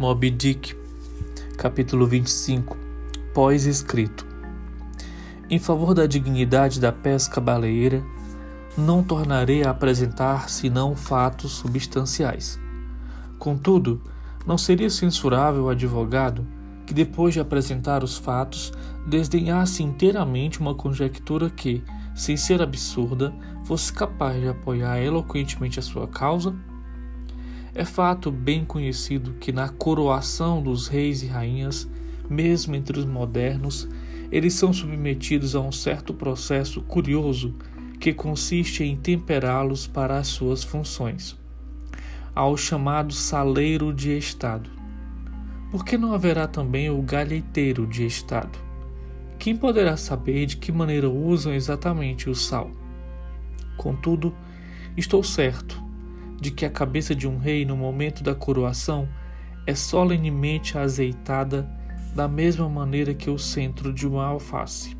Moby Dick, capítulo 25, pós-escrito. Em favor da dignidade da pesca baleeira, não tornarei a apresentar senão fatos substanciais. Contudo, não seria censurável o advogado que, depois de apresentar os fatos, desdenhasse inteiramente uma conjectura que, sem ser absurda, fosse capaz de apoiar eloquentemente a sua causa? É fato bem conhecido que na coroação dos reis e rainhas, mesmo entre os modernos, eles são submetidos a um certo processo curioso que consiste em temperá-los para as suas funções, ao chamado saleiro de Estado. Por que não haverá também o galheteiro de Estado? Quem poderá saber de que maneira usam exatamente o sal? Contudo, estou certo de que a cabeça de um rei no momento da coroação é solenemente azeitada da mesma maneira que o centro de uma alface.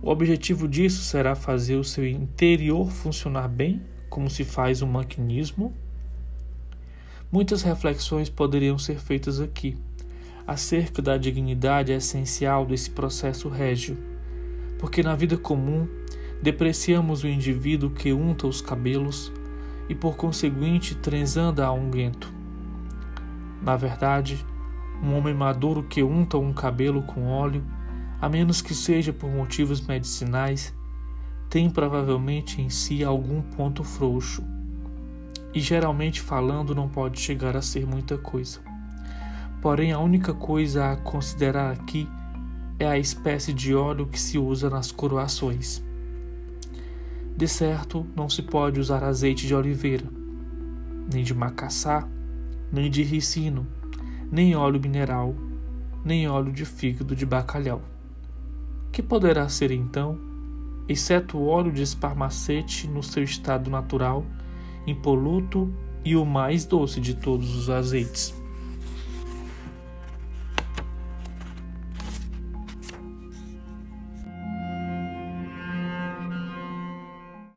O objetivo disso será fazer o seu interior funcionar bem, como se faz um maquinismo. Muitas reflexões poderiam ser feitas aqui acerca da dignidade essencial desse processo régio, porque na vida comum depreciamos o indivíduo que unta os cabelos, e por conseguinte transanda a unguento. Na verdade, um homem maduro que unta um cabelo com óleo, a menos que seja por motivos medicinais, tem provavelmente em si algum ponto frouxo. E geralmente falando não pode chegar a ser muita coisa. Porém, a única coisa a considerar aqui é a espécie de óleo que se usa nas coroações. De certo, não se pode usar azeite de oliveira, nem de macaçá, nem de ricino, nem óleo mineral, nem óleo de fígado de bacalhau. Que poderá ser então, exceto o óleo de esparmacete no seu estado natural, impoluto e o mais doce de todos os azeites?